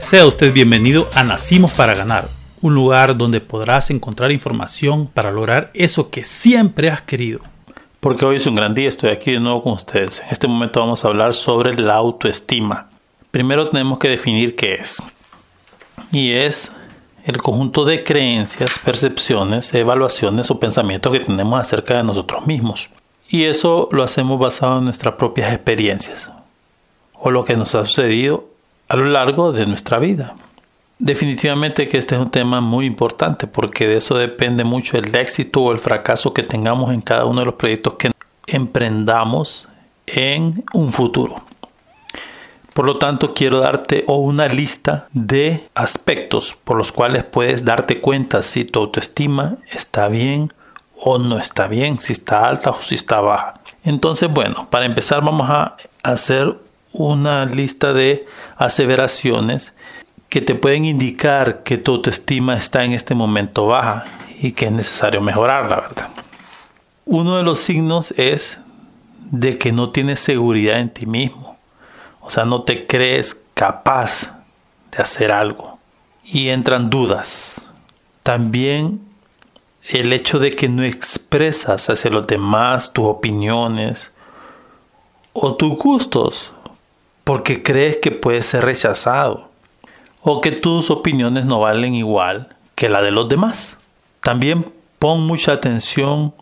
Sea usted bienvenido a Nacimos para Ganar, un lugar donde podrás encontrar información para lograr eso que siempre has querido. Porque hoy es un gran día, estoy aquí de nuevo con ustedes. En este momento vamos a hablar sobre la autoestima. Primero tenemos que definir qué es. Y es el conjunto de creencias, percepciones, evaluaciones o pensamientos que tenemos acerca de nosotros mismos. Y eso lo hacemos basado en nuestras propias experiencias o lo que nos ha sucedido a lo largo de nuestra vida. Definitivamente que este es un tema muy importante porque de eso depende mucho el éxito o el fracaso que tengamos en cada uno de los proyectos que emprendamos en un futuro. Por lo tanto, quiero darte una lista de aspectos por los cuales puedes darte cuenta si tu autoestima está bien o no está bien, si está alta o si está baja. Entonces, bueno, para empezar vamos a hacer una lista de aseveraciones que te pueden indicar que tu autoestima está en este momento baja y que es necesario mejorar, la verdad. Uno de los signos es de que no tienes seguridad en ti mismo. O sea, no te crees capaz de hacer algo. Y entran dudas. También el hecho de que no expresas hacia los demás tus opiniones o tus gustos porque crees que puedes ser rechazado o que tus opiniones no valen igual que la de los demás. También pon mucha atención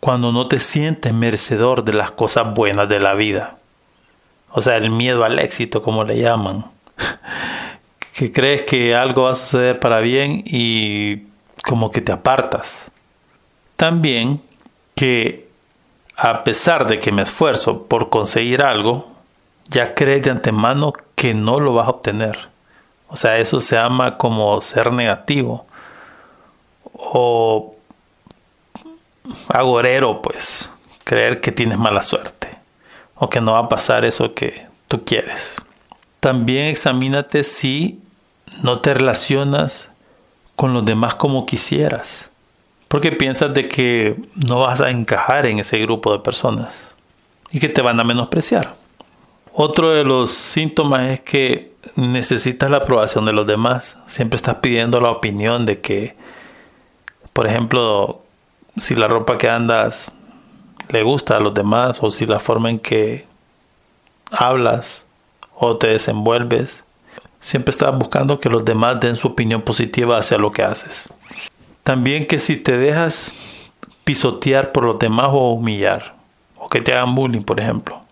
cuando no te sientes merecedor de las cosas buenas de la vida. O sea, el miedo al éxito, como le llaman. que crees que algo va a suceder para bien y como que te apartas. También que a pesar de que me esfuerzo por conseguir algo, ya crees de antemano que no lo vas a obtener. O sea, eso se llama como ser negativo o agorero, pues, creer que tienes mala suerte o que no va a pasar eso que tú quieres. También examínate si no te relacionas con los demás como quisieras, porque piensas de que no vas a encajar en ese grupo de personas y que te van a menospreciar. Otro de los síntomas es que necesitas la aprobación de los demás. Siempre estás pidiendo la opinión de que, por ejemplo, si la ropa que andas le gusta a los demás o si la forma en que hablas o te desenvuelves. Siempre estás buscando que los demás den su opinión positiva hacia lo que haces. También que si te dejas pisotear por los demás o humillar, o que te hagan bullying, por ejemplo,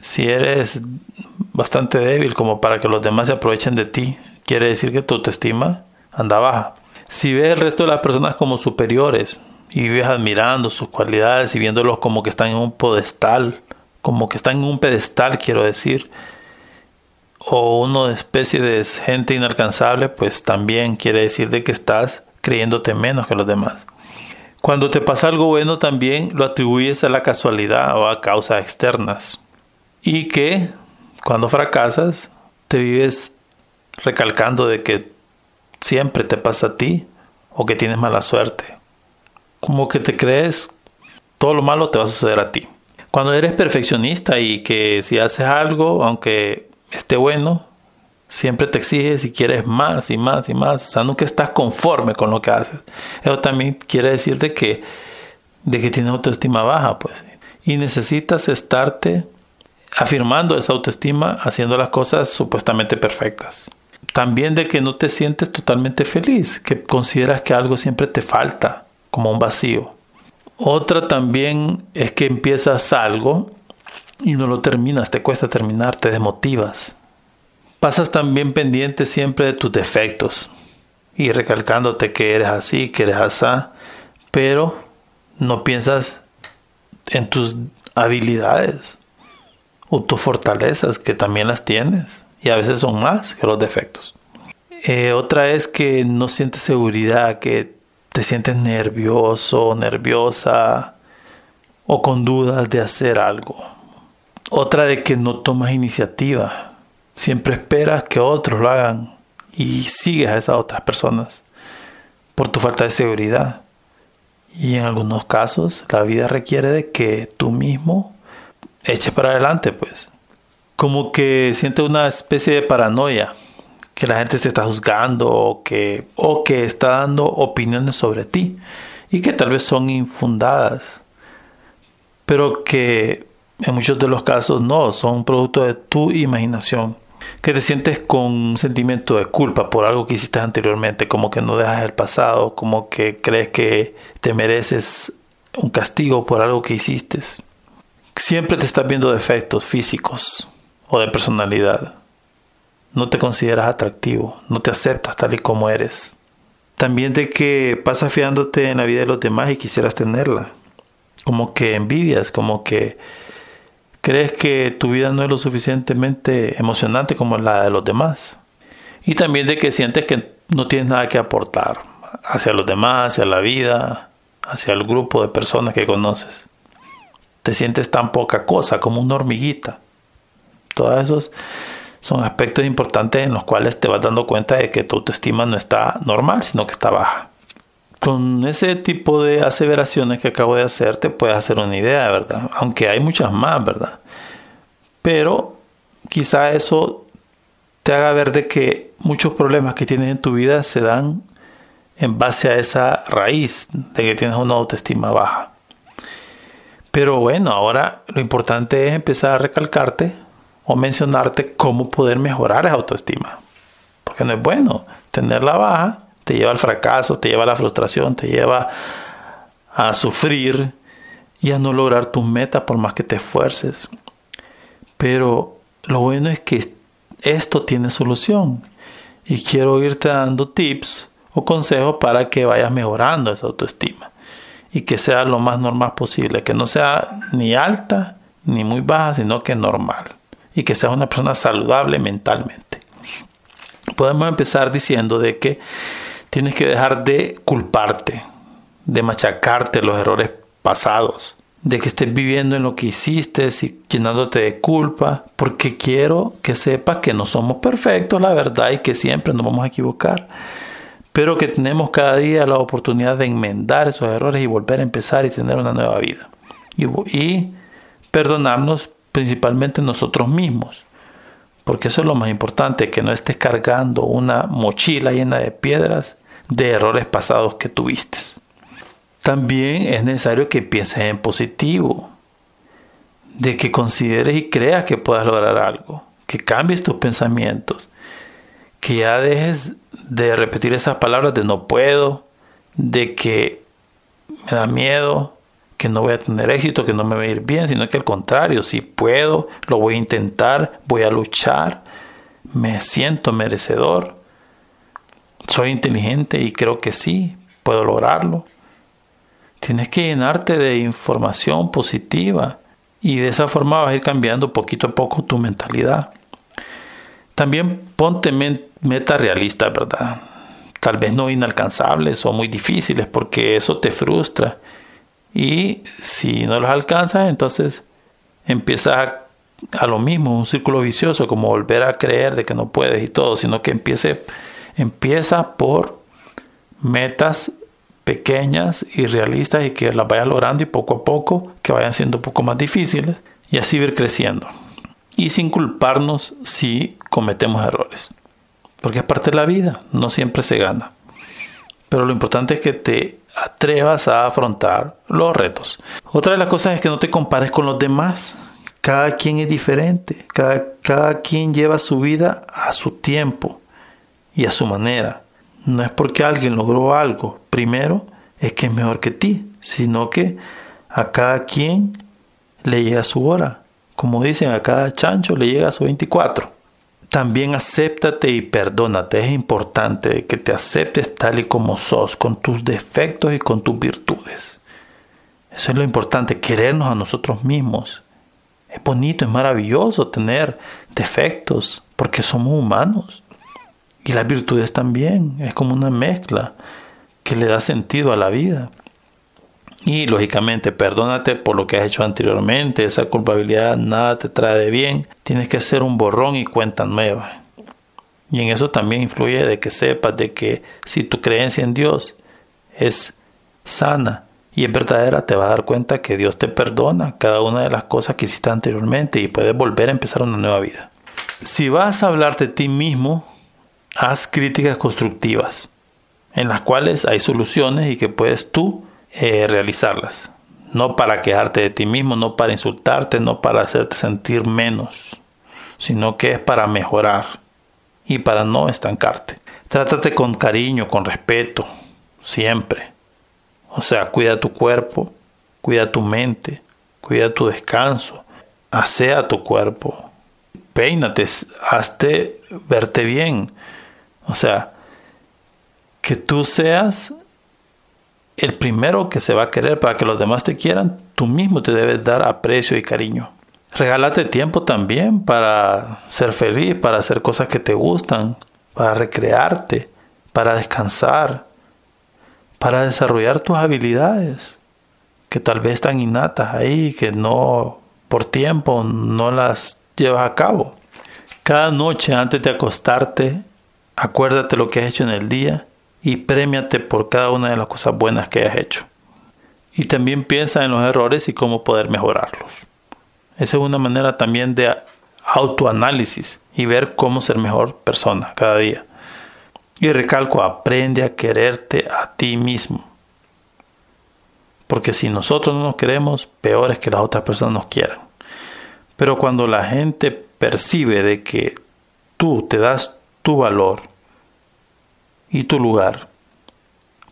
si eres bastante débil como para que los demás se aprovechen de ti, quiere decir que tu autoestima anda baja. Si ves el resto de las personas como superiores y vives admirando sus cualidades y viéndolos como que están en un pedestal, como que están en un pedestal, quiero decir, o una especie de gente inalcanzable, pues también quiere decir de que estás creyéndote menos que los demás. Cuando te pasa algo bueno también lo atribuyes a la casualidad o a causas externas y que cuando fracasas te vives recalcando de que siempre te pasa a ti o que tienes mala suerte. Como que te crees todo lo malo te va a suceder a ti. Cuando eres perfeccionista y que si haces algo, aunque esté bueno, siempre te exiges y quieres más y más y más. O sea, nunca estás conforme con lo que haces. Eso también quiere decir de que, de que tienes autoestima baja, pues. Y necesitas estarte afirmando esa autoestima haciendo las cosas supuestamente perfectas. También de que no te sientes totalmente feliz, que consideras que algo siempre te falta, como un vacío. Otra también es que empiezas algo y no lo terminas, te cuesta terminar, te desmotivas. Pasas también pendiente siempre de tus defectos y recalcándote que eres así, que eres así, pero no piensas en tus habilidades o tus fortalezas, que también las tienes y a veces son más que los defectos. Eh, otra es que no sientes seguridad, que te sientes nervioso, nerviosa o con dudas de hacer algo. Otra de que no tomas iniciativa, siempre esperas que otros lo hagan y sigues a esas otras personas por tu falta de seguridad. Y en algunos casos la vida requiere de que tú mismo eche para adelante, pues. Como que siente una especie de paranoia que la gente te está juzgando o que, o que está dando opiniones sobre ti y que tal vez son infundadas, pero que en muchos de los casos no, son producto de tu imaginación. Que te sientes con un sentimiento de culpa por algo que hiciste anteriormente, como que no dejas el pasado, como que crees que te mereces un castigo por algo que hiciste. Siempre te estás viendo defectos físicos o de personalidad. No te consideras atractivo, no te aceptas tal y como eres. También de que pasas fiándote en la vida de los demás y quisieras tenerla. Como que envidias, como que crees que tu vida no es lo suficientemente emocionante como la de los demás. Y también de que sientes que no tienes nada que aportar hacia los demás, hacia la vida, hacia el grupo de personas que conoces. Te sientes tan poca cosa, como una hormiguita. Todos esos son aspectos importantes en los cuales te vas dando cuenta de que tu autoestima no está normal, sino que está baja. Con ese tipo de aseveraciones que acabo de hacer, te puedes hacer una idea, ¿verdad? Aunque hay muchas más, ¿verdad? Pero quizá eso te haga ver de que muchos problemas que tienes en tu vida se dan en base a esa raíz de que tienes una autoestima baja. Pero bueno, ahora lo importante es empezar a recalcarte o mencionarte cómo poder mejorar esa autoestima. Porque no es bueno. Tenerla baja te lleva al fracaso, te lleva a la frustración, te lleva a sufrir y a no lograr tus metas por más que te esfuerces. Pero lo bueno es que esto tiene solución. Y quiero irte dando tips o consejos para que vayas mejorando esa autoestima. Y que sea lo más normal posible. Que no sea ni alta ni muy baja, sino que normal y que seas una persona saludable mentalmente. Podemos empezar diciendo de que tienes que dejar de culparte, de machacarte los errores pasados, de que estés viviendo en lo que hiciste y llenándote de culpa, porque quiero que sepas que no somos perfectos, la verdad, y que siempre nos vamos a equivocar, pero que tenemos cada día la oportunidad de enmendar esos errores y volver a empezar y tener una nueva vida. Y, perdonarnos principalmente nosotros mismos. Porque eso es lo más importante, que no estés cargando una mochila llena de piedras de errores pasados que tuviste. También es necesario que pienses en positivo, de que consideres y creas que puedas lograr algo, que cambies tus pensamientos, que ya dejes de repetir esas palabras de no puedo, de que me da miedo, que no voy a tener éxito, que no me va a ir bien, sino que al contrario, si puedo, lo voy a intentar, voy a luchar, me siento merecedor, soy inteligente y creo que sí, puedo lograrlo. Tienes que llenarte de información positiva y de esa forma vas a ir cambiando poquito a poco tu mentalidad. También ponte metas realistas, ¿verdad? Tal vez no inalcanzables o muy difíciles porque eso te frustra y si no los alcanzas, entonces empieza a, lo mismo, un círculo vicioso, como volver a creer de que no puedes y todo, sino que empiece, empieza por metas pequeñas y realistas y que las vayas logrando y poco a poco que vayan siendo un poco más difíciles y así ir creciendo. Y sin culparnos si cometemos errores. Porque es parte de la vida, no siempre se gana. Pero lo importante es que te atrevas a afrontar los retos. Otra de las cosas es que no te compares con los demás. Cada quien es diferente, cada, cada quien lleva su vida a su tiempo y a su manera. No es porque alguien logró algo primero es que es mejor que ti, sino que a cada quien le llega su hora. Como dicen, a cada chancho le llega su 24 también acéptate y perdónate. Es importante que te aceptes tal y como sos, con tus defectos y con tus virtudes. Eso es lo importante, querernos a nosotros mismos. Es bonito, es maravilloso tener defectos, porque somos humanos. Y las virtudes también, es como una mezcla que le da sentido a la vida. Y lógicamente, perdónate por lo que has hecho anteriormente. Esa culpabilidad nada te trae de bien. Tienes que hacer un borrón y cuenta nueva. Y en eso también influye de que sepas de que si tu creencia en Dios es sana y es verdadera, te vas a dar cuenta que Dios te perdona cada una de las cosas que hiciste anteriormente y puedes volver a empezar una nueva vida. Si vas a hablar de ti mismo haz críticas constructivas en las cuales hay soluciones y que puedes tú eh, realizarlas. No para quejarte de ti mismo, no para insultarte, no para hacerte sentir menos, sino que es para mejorar y para no estancarte. Trátate con cariño, con respeto, siempre. O sea, cuida tu cuerpo, cuida tu mente, cuida tu descanso, asea tu cuerpo, peínate, hazte verte bien. O sea, que tú seas el primero que se va a querer para que los demás te quieran, tú mismo te debes dar aprecio y cariño. Regálate tiempo también para ser feliz, para hacer cosas que te gustan, para recrearte, para descansar, para desarrollar tus habilidades que tal vez están innatas ahí, que no por tiempo no las llevas a cabo. Cada noche antes de acostarte, acuérdate lo que has hecho en el día y premiate por cada una de las cosas buenas que has hecho. Y también piensa en los errores y cómo poder mejorarlos. Esa es una manera también de autoanálisis y ver cómo ser mejor persona cada día. Y recalco, aprende a quererte a ti mismo. Porque si nosotros no nos queremos, peor es que las otras personas nos quieran. Pero cuando la gente percibe de que tú te das tu valor y tu lugar,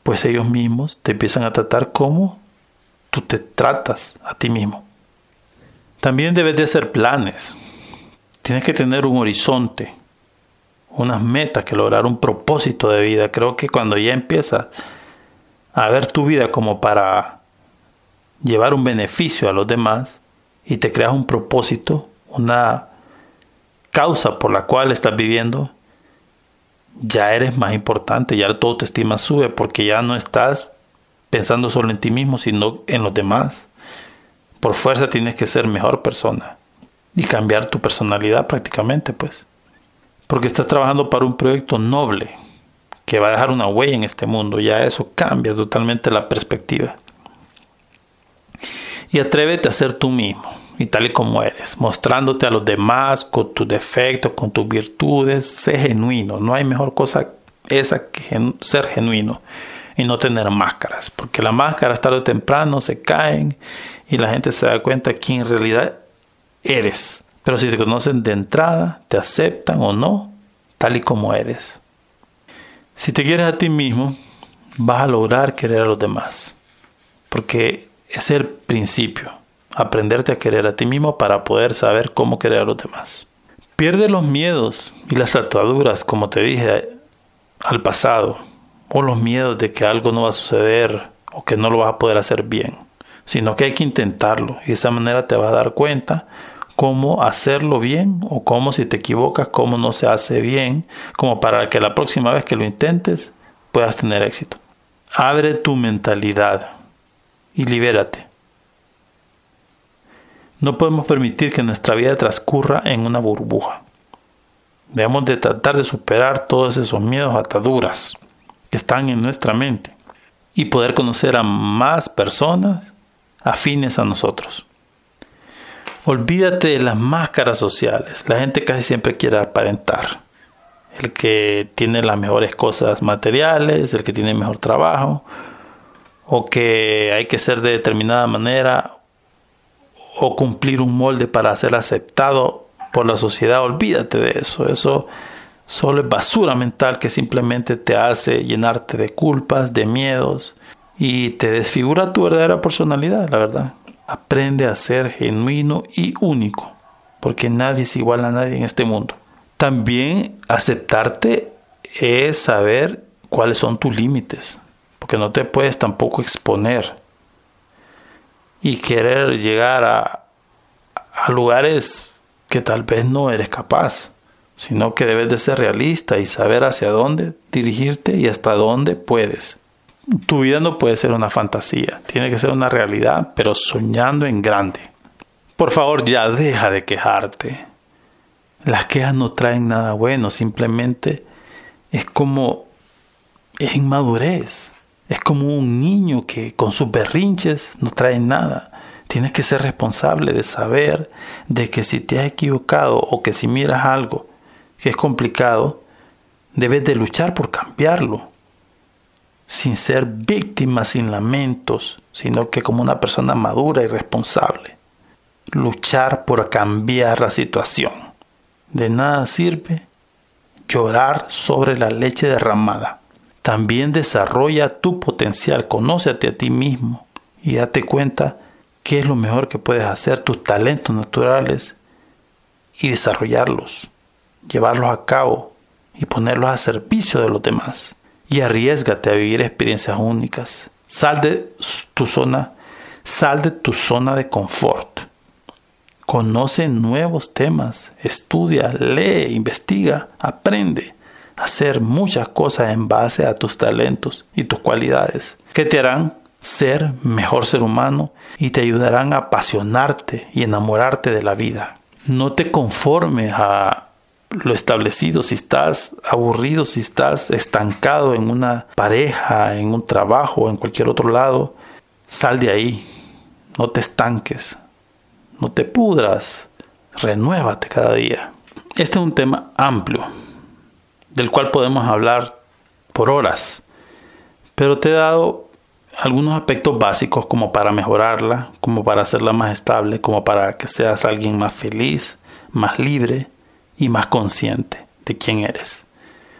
pues ellos mismos te empiezan a tratar como tú te tratas a ti mismo. También debes de hacer planes. Tienes que tener un horizonte, unas metas que lograr, un propósito de vida. Creo que cuando ya empiezas a ver tu vida como para llevar un beneficio a los demás y te creas un propósito, una causa por la cual estás viviendo, ya eres más importante, ya tu autoestima sube porque ya no estás pensando solo en ti mismo, sino en los demás. Por fuerza tienes que ser mejor persona y cambiar tu personalidad prácticamente, pues. Porque estás trabajando para un proyecto noble que va a dejar una huella en este mundo. Ya eso cambia totalmente la perspectiva. Y atrévete a ser tú mismo y tal y como eres, mostrándote a los demás con tus defectos, con tus virtudes, sé genuino, no hay mejor cosa esa que ser genuino y no tener máscaras, porque las máscaras tarde o temprano se caen y la gente se da cuenta quién en realidad eres. Pero si te conocen de entrada, te aceptan o no, tal y como eres. Si te quieres a ti mismo, vas a lograr querer a los demás, porque es el principio aprenderte a querer a ti mismo para poder saber cómo querer a los demás. Pierde los miedos y las ataduras, como te dije, al pasado, o los miedos de que algo no va a suceder o que no lo vas a poder hacer bien, sino que hay que intentarlo y de esa manera te vas a dar cuenta cómo hacerlo bien o cómo si te equivocas, cómo no se hace bien, como para que la próxima vez que lo intentes puedas tener éxito. Abre tu mentalidad y libérate. No podemos permitir que nuestra vida transcurra en una burbuja. Debemos de tratar de superar todos esos miedos, ataduras que están en nuestra mente y poder conocer a más personas afines a nosotros. Olvídate de las máscaras sociales. La gente casi siempre quiere aparentar. El que tiene las mejores cosas materiales, el que tiene mejor trabajo, o que hay que ser de determinada manera o cumplir un molde para ser aceptado por la sociedad, olvídate de eso. Eso solo es basura mental que simplemente te hace llenarte de culpas, de miedos y te desfigura tu verdadera personalidad, la verdad. Aprende a ser genuino y único, porque nadie es igual a nadie en este mundo. También aceptarte es saber cuáles son tus límites, porque no te puedes tampoco exponer y querer llegar a, a lugares que tal vez no eres capaz, sino que debes de ser realista y saber hacia dónde dirigirte y hasta dónde puedes. Tu vida no puede ser una fantasía, tiene que ser una realidad, pero soñando en grande. Por favor, ya deja de quejarte. Las quejas no traen nada bueno, simplemente es como es inmadurez. Es como un niño que con sus berrinches no trae nada. Tienes que ser responsable de saber de que si te has equivocado o que si miras algo que es complicado, Debes de luchar por cambiarlo. Sin ser víctima, sin lamentos, sino que como una persona madura y responsable. Luchar por cambiar la situación. De nada sirve llorar sobre la leche derramada. También desarrolla tu potencial, conócete a ti mismo y date cuenta qué es lo mejor que puedes hacer, tus talentos naturales y desarrollarlos, llevarlos a cabo y ponerlos a servicio de los demás. Y arriesgate a vivir experiencias únicas. Sal de tu zona, sal de tu zona de confort. Conoce nuevos temas, estudia, lee, investiga, aprende hacer muchas cosas en base a tus talentos y tus cualidades que te harán ser mejor ser humano y te ayudarán a apasionarte y enamorarte de la vida. No te conformes a lo establecido, si estás aburrido, si estás estancado en una pareja, en un trabajo, en cualquier otro lado, sal de ahí, no te estanques, no te pudras, renuévate cada día. Este es un tema amplio, del cual podemos hablar por horas, pero te he dado algunos aspectos básicos como para mejorarla, como para hacerla más estable, como para que seas alguien más feliz, más libre y más consciente de quién eres.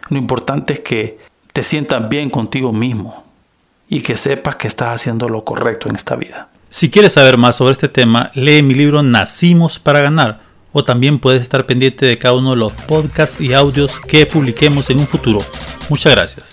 Lo importante es que te sientas bien contigo mismo y que sepas que estás haciendo lo correcto en esta vida. Si quieres saber más sobre este tema, lee mi libro Nacimos para ganar o también puedes estar pendiente de cada uno de los podcasts y audios que publiquemos en un futuro. Muchas gracias.